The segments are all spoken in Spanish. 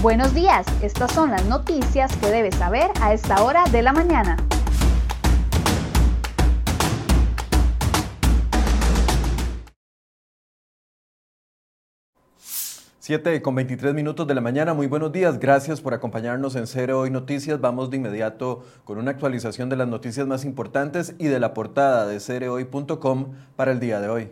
Buenos días, estas son las noticias que debes saber a esta hora de la mañana. 7 con 23 minutos de la mañana, muy buenos días, gracias por acompañarnos en Cero Hoy Noticias. Vamos de inmediato con una actualización de las noticias más importantes y de la portada de cereoy.com para el día de hoy.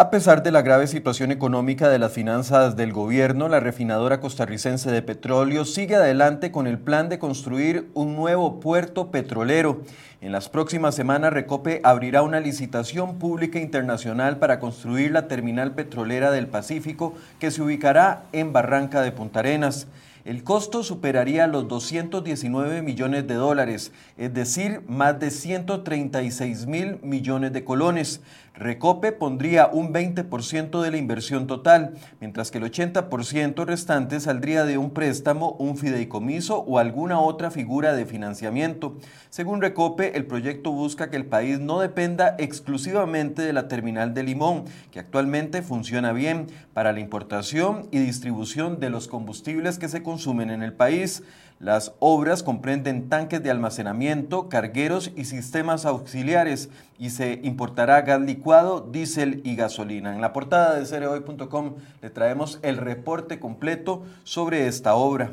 A pesar de la grave situación económica de las finanzas del gobierno, la refinadora costarricense de petróleo sigue adelante con el plan de construir un nuevo puerto petrolero. En las próximas semanas, Recope abrirá una licitación pública internacional para construir la terminal petrolera del Pacífico que se ubicará en Barranca de Punta Arenas. El costo superaría los 219 millones de dólares, es decir, más de 136 mil millones de colones. Recope pondría un 20% de la inversión total, mientras que el 80% restante saldría de un préstamo, un fideicomiso o alguna otra figura de financiamiento. Según Recope, el proyecto busca que el país no dependa exclusivamente de la terminal de Limón, que actualmente funciona bien para la importación y distribución de los combustibles que se consumen en el país. Las obras comprenden tanques de almacenamiento, cargueros y sistemas auxiliares y se importará gas licuado, diésel y gasolina. En la portada de cereoy.com le traemos el reporte completo sobre esta obra.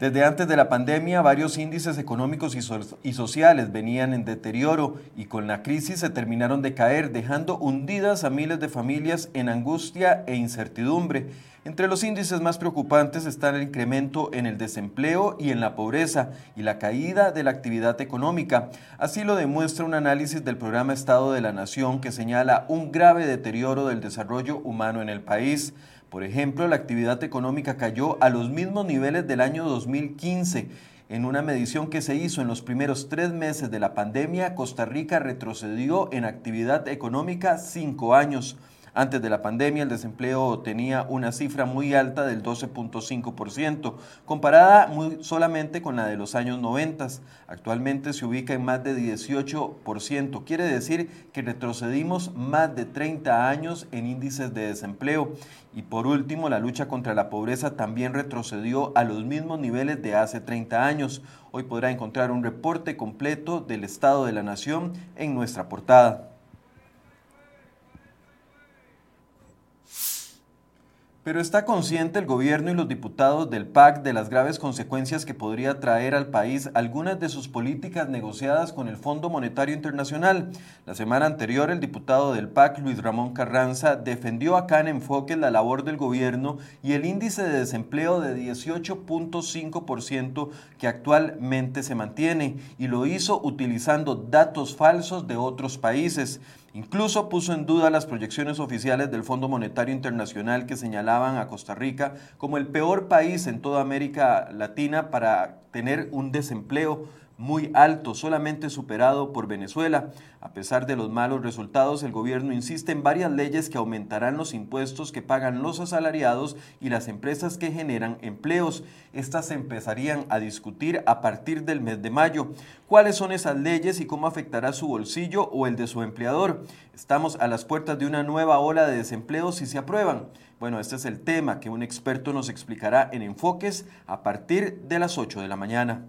Desde antes de la pandemia, varios índices económicos y, sociales venían en deterioro y con la crisis se terminaron de caer, dejando hundidas a miles de familias en angustia e incertidumbre. Entre los índices más preocupantes están el incremento en el desempleo y en la pobreza y la caída de la actividad económica. Así lo demuestra un análisis del programa Estado de la Nación que señala un grave deterioro del desarrollo humano en el país. Por ejemplo, la actividad económica cayó a los mismos niveles del año 2015. En una medición que se hizo en los primeros tres meses de la pandemia, Costa Rica retrocedió en actividad económica cinco años. Antes de la pandemia, el desempleo tenía una cifra muy alta del 12.5%, comparada muy solamente con la de los años 90. Actualmente se ubica en más de 18%. Quiere decir que retrocedimos más de 30 años en índices de desempleo. Y por último, la lucha contra la pobreza también retrocedió a los mismos niveles de hace 30 años. Hoy podrá encontrar un reporte completo del estado de la nación en nuestra portada. Pero está consciente el gobierno y los diputados del PAC de las graves consecuencias que podría traer al país algunas de sus políticas negociadas con el Fondo Monetario Internacional. La semana anterior, el diputado del PAC, Luis Ramón Carranza, defendió acá en enfoque la labor del gobierno y el índice de desempleo de 18.5% que actualmente se mantiene, y lo hizo utilizando datos falsos de otros países. Incluso puso en duda las proyecciones oficiales del Fondo Monetario Internacional que señalaban a Costa Rica como el peor país en toda América Latina para tener un desempleo muy alto, solamente superado por Venezuela. A pesar de los malos resultados, el gobierno insiste en varias leyes que aumentarán los impuestos que pagan los asalariados y las empresas que generan empleos. Estas se empezarían a discutir a partir del mes de mayo. ¿Cuáles son esas leyes y cómo afectará su bolsillo o el de su empleador? Estamos a las puertas de una nueva ola de desempleo si se aprueban. Bueno, este es el tema que un experto nos explicará en Enfoques a partir de las 8 de la mañana.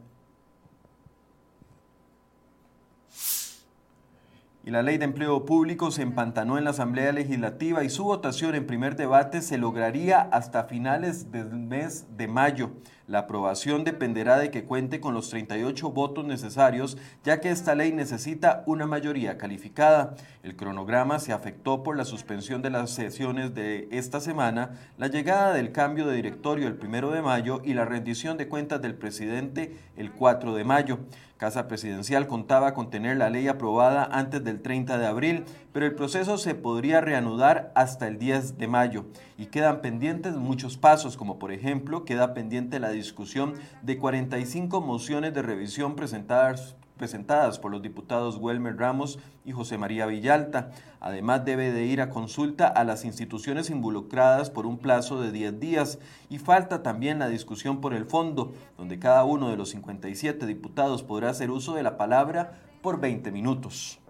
Y la ley de empleo público se empantanó en la Asamblea Legislativa y su votación en primer debate se lograría hasta finales del mes de mayo. La aprobación dependerá de que cuente con los 38 votos necesarios, ya que esta ley necesita una mayoría calificada. El cronograma se afectó por la suspensión de las sesiones de esta semana, la llegada del cambio de directorio el primero de mayo y la rendición de cuentas del presidente el 4 de mayo. Casa Presidencial contaba con tener la ley aprobada antes del 30 de abril, pero el proceso se podría reanudar hasta el 10 de mayo y quedan pendientes muchos pasos, como por ejemplo queda pendiente la discusión de 45 mociones de revisión presentadas presentadas por los diputados Welmer Ramos y José María Villalta. Además, debe de ir a consulta a las instituciones involucradas por un plazo de 10 días. Y falta también la discusión por el fondo, donde cada uno de los 57 diputados podrá hacer uso de la palabra por 20 minutos.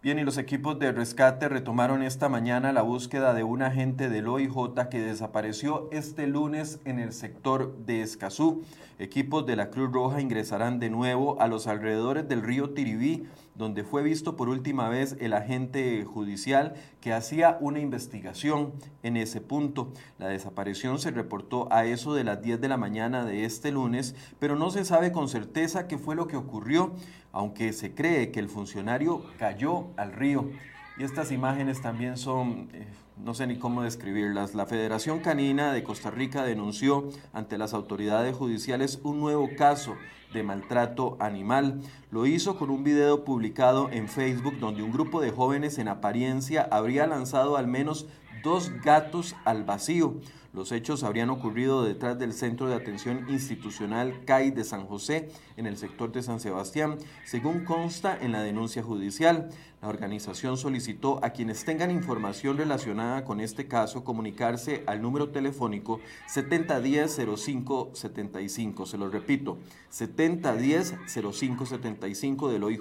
Bien, y los equipos de rescate retomaron esta mañana la búsqueda de un agente del OIJ que desapareció este lunes en el sector de Escazú. Equipos de la Cruz Roja ingresarán de nuevo a los alrededores del río Tiribí donde fue visto por última vez el agente judicial que hacía una investigación en ese punto. La desaparición se reportó a eso de las 10 de la mañana de este lunes, pero no se sabe con certeza qué fue lo que ocurrió, aunque se cree que el funcionario cayó al río. Y estas imágenes también son, eh, no sé ni cómo describirlas. La Federación Canina de Costa Rica denunció ante las autoridades judiciales un nuevo caso de maltrato animal. Lo hizo con un video publicado en Facebook donde un grupo de jóvenes en apariencia habría lanzado al menos dos gatos al vacío. Los hechos habrían ocurrido detrás del Centro de Atención Institucional CAI de San José, en el sector de San Sebastián, según consta en la denuncia judicial. La organización solicitó a quienes tengan información relacionada con este caso comunicarse al número telefónico 7010-0575. Se lo repito, 7010-0575 del OIJ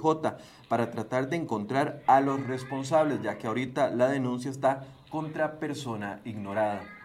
para tratar de encontrar a los responsables, ya que ahorita la denuncia está contra persona ignorada.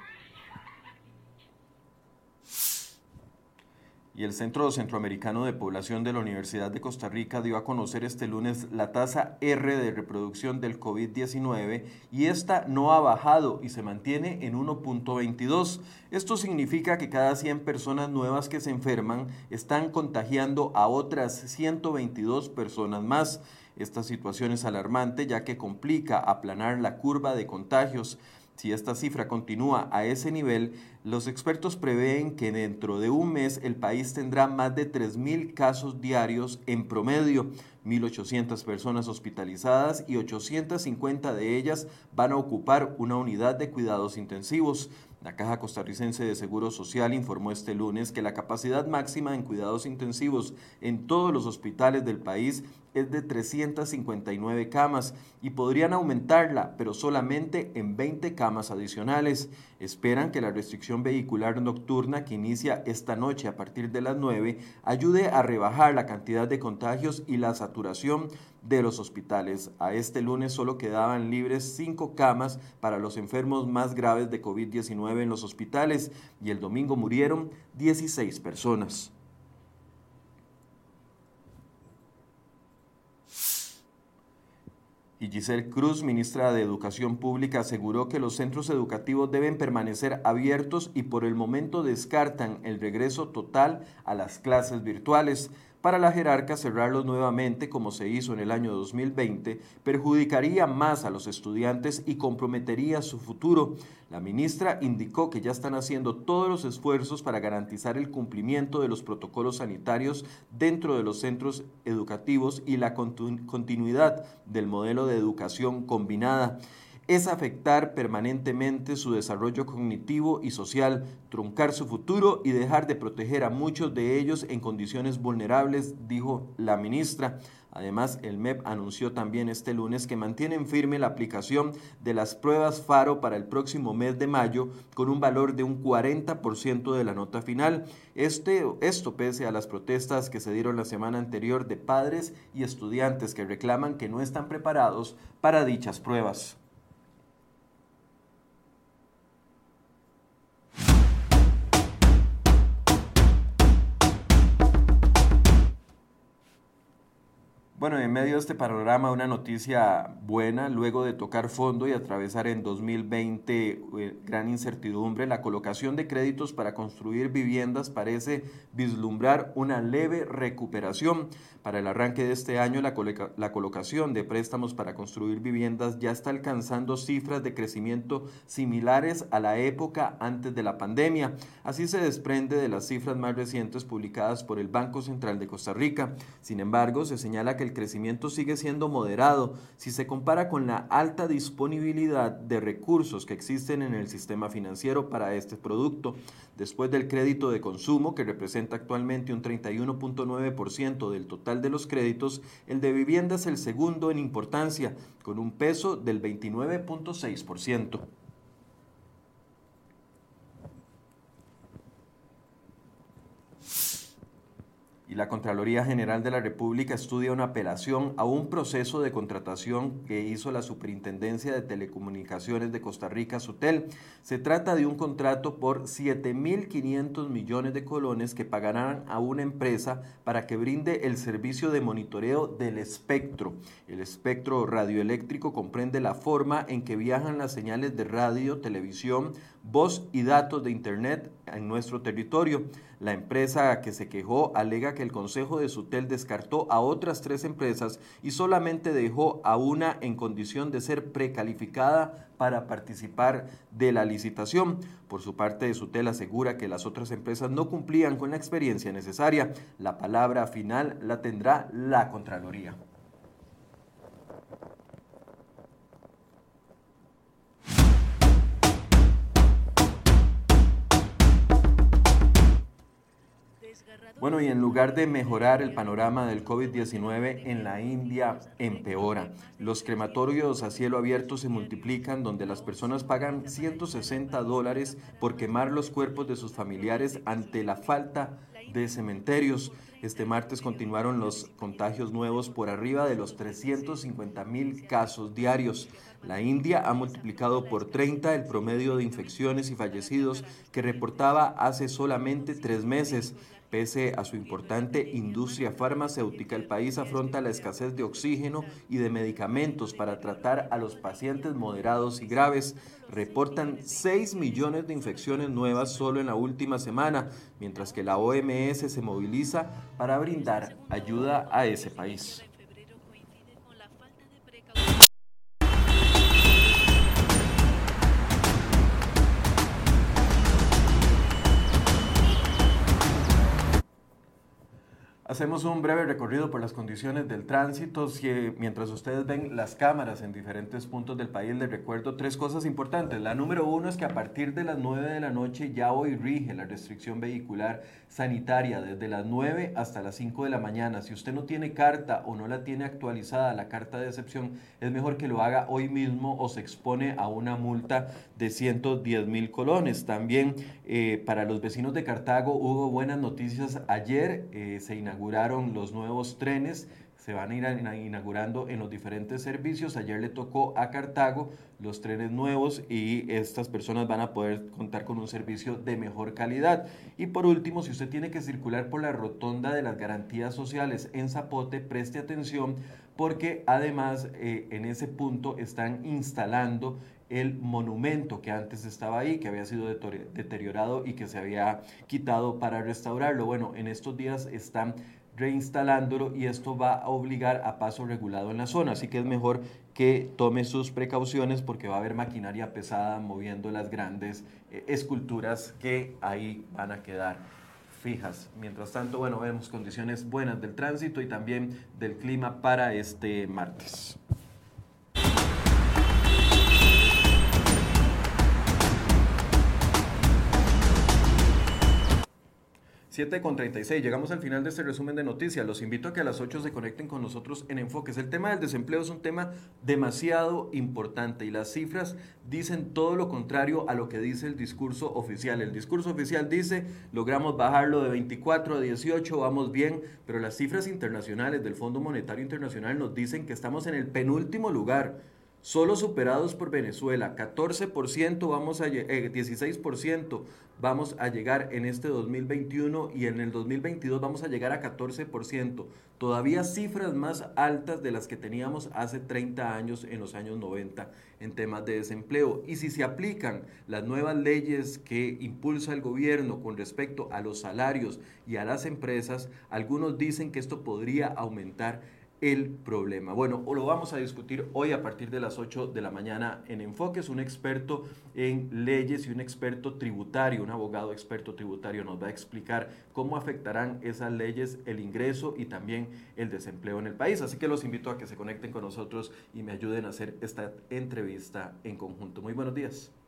y el Centro Centroamericano de Población de la Universidad de Costa Rica dio a conocer este lunes la tasa R de reproducción del COVID-19 y esta no ha bajado y se mantiene en 1.22. Esto significa que cada 100 personas nuevas que se enferman están contagiando a otras 122 personas más. Esta situación es alarmante ya que complica aplanar la curva de contagios. Si esta cifra continúa a ese nivel, los expertos prevén que dentro de un mes el país tendrá más de 3.000 casos diarios en promedio, 1.800 personas hospitalizadas y 850 de ellas van a ocupar una unidad de cuidados intensivos. La Caja Costarricense de Seguro Social informó este lunes que la capacidad máxima en cuidados intensivos en todos los hospitales del país es de 359 camas y podrían aumentarla, pero solamente en 20 camas adicionales. Esperan que la restricción vehicular nocturna que inicia esta noche a partir de las 9 ayude a rebajar la cantidad de contagios y la saturación de los hospitales. A este lunes solo quedaban libres cinco camas para los enfermos más graves de COVID-19 en los hospitales y el domingo murieron 16 personas. Y Giselle Cruz, ministra de Educación Pública, aseguró que los centros educativos deben permanecer abiertos y por el momento descartan el regreso total a las clases virtuales. Para la jerarca, cerrarlos nuevamente, como se hizo en el año 2020, perjudicaría más a los estudiantes y comprometería su futuro. La ministra indicó que ya están haciendo todos los esfuerzos para garantizar el cumplimiento de los protocolos sanitarios dentro de los centros educativos y la continuidad del modelo de educación combinada es afectar permanentemente su desarrollo cognitivo y social, truncar su futuro y dejar de proteger a muchos de ellos en condiciones vulnerables, dijo la ministra. Además, el MEP anunció también este lunes que mantienen firme la aplicación de las pruebas FARO para el próximo mes de mayo con un valor de un 40% de la nota final. Este, esto pese a las protestas que se dieron la semana anterior de padres y estudiantes que reclaman que no están preparados para dichas pruebas. Bueno, en medio de este panorama, una noticia buena, luego de tocar fondo y atravesar en 2020 eh, gran incertidumbre, la colocación de créditos para construir viviendas parece vislumbrar una leve recuperación. Para el arranque de este año, la, la colocación de préstamos para construir viviendas ya está alcanzando cifras de crecimiento similares a la época antes de la pandemia. Así se desprende de las cifras más recientes publicadas por el Banco Central de Costa Rica. Sin embargo, se señala que el crecimiento sigue siendo moderado si se compara con la alta disponibilidad de recursos que existen en el sistema financiero para este producto. Después del crédito de consumo, que representa actualmente un 31.9% del total de los créditos, el de vivienda es el segundo en importancia, con un peso del 29.6%. y la Contraloría General de la República estudia una apelación a un proceso de contratación que hizo la Superintendencia de Telecomunicaciones de Costa Rica, SUTEL. Se trata de un contrato por 7.500 millones de colones que pagarán a una empresa para que brinde el servicio de monitoreo del espectro. El espectro radioeléctrico comprende la forma en que viajan las señales de radio, televisión, voz y datos de Internet en nuestro territorio. La empresa que se quejó alega que el Consejo de Sutel descartó a otras tres empresas y solamente dejó a una en condición de ser precalificada para participar de la licitación. Por su parte, Sutel asegura que las otras empresas no cumplían con la experiencia necesaria. La palabra final la tendrá la Contraloría. Bueno, y en lugar de mejorar el panorama del COVID-19 en la India, empeora. Los crematorios a cielo abierto se multiplican donde las personas pagan 160 dólares por quemar los cuerpos de sus familiares ante la falta de cementerios. Este martes continuaron los contagios nuevos por arriba de los 350 mil casos diarios. La India ha multiplicado por 30 el promedio de infecciones y fallecidos que reportaba hace solamente tres meses. Pese a su importante industria farmacéutica, el país afronta la escasez de oxígeno y de medicamentos para tratar a los pacientes moderados y graves. Reportan 6 millones de infecciones nuevas solo en la última semana, mientras que la OMS se moviliza para brindar ayuda a ese país. Hacemos un breve recorrido por las condiciones del tránsito. Si, mientras ustedes ven las cámaras en diferentes puntos del país, les recuerdo tres cosas importantes. La número uno es que a partir de las 9 de la noche ya hoy rige la restricción vehicular sanitaria desde las 9 hasta las 5 de la mañana. Si usted no tiene carta o no la tiene actualizada, la carta de excepción, es mejor que lo haga hoy mismo o se expone a una multa de 110 mil colones. También eh, para los vecinos de Cartago hubo buenas noticias. Ayer eh, se inauguró los nuevos trenes, se van a ir inaugurando en los diferentes servicios. Ayer le tocó a Cartago los trenes nuevos y estas personas van a poder contar con un servicio de mejor calidad. Y por último, si usted tiene que circular por la rotonda de las garantías sociales en Zapote, preste atención porque además eh, en ese punto están instalando el monumento que antes estaba ahí, que había sido deteriorado y que se había quitado para restaurarlo. Bueno, en estos días están reinstalándolo y esto va a obligar a paso regulado en la zona. Así que es mejor que tome sus precauciones porque va a haber maquinaria pesada moviendo las grandes eh, esculturas que ahí van a quedar fijas. Mientras tanto, bueno, vemos condiciones buenas del tránsito y también del clima para este martes. 7 con 36. Llegamos al final de este resumen de noticias. Los invito a que a las 8 se conecten con nosotros en Enfoques. El tema del desempleo es un tema demasiado importante y las cifras dicen todo lo contrario a lo que dice el discurso oficial. El discurso oficial dice, logramos bajarlo de 24 a 18, vamos bien, pero las cifras internacionales del Fondo Monetario Internacional nos dicen que estamos en el penúltimo lugar solo superados por Venezuela. 14% vamos a 16% eh, vamos a llegar en este 2021 y en el 2022 vamos a llegar a 14%. Todavía cifras más altas de las que teníamos hace 30 años en los años 90 en temas de desempleo. Y si se aplican las nuevas leyes que impulsa el gobierno con respecto a los salarios y a las empresas, algunos dicen que esto podría aumentar el problema. Bueno, lo vamos a discutir hoy a partir de las 8 de la mañana en Enfoques. Un experto en leyes y un experto tributario, un abogado experto tributario, nos va a explicar cómo afectarán esas leyes el ingreso y también el desempleo en el país. Así que los invito a que se conecten con nosotros y me ayuden a hacer esta entrevista en conjunto. Muy buenos días.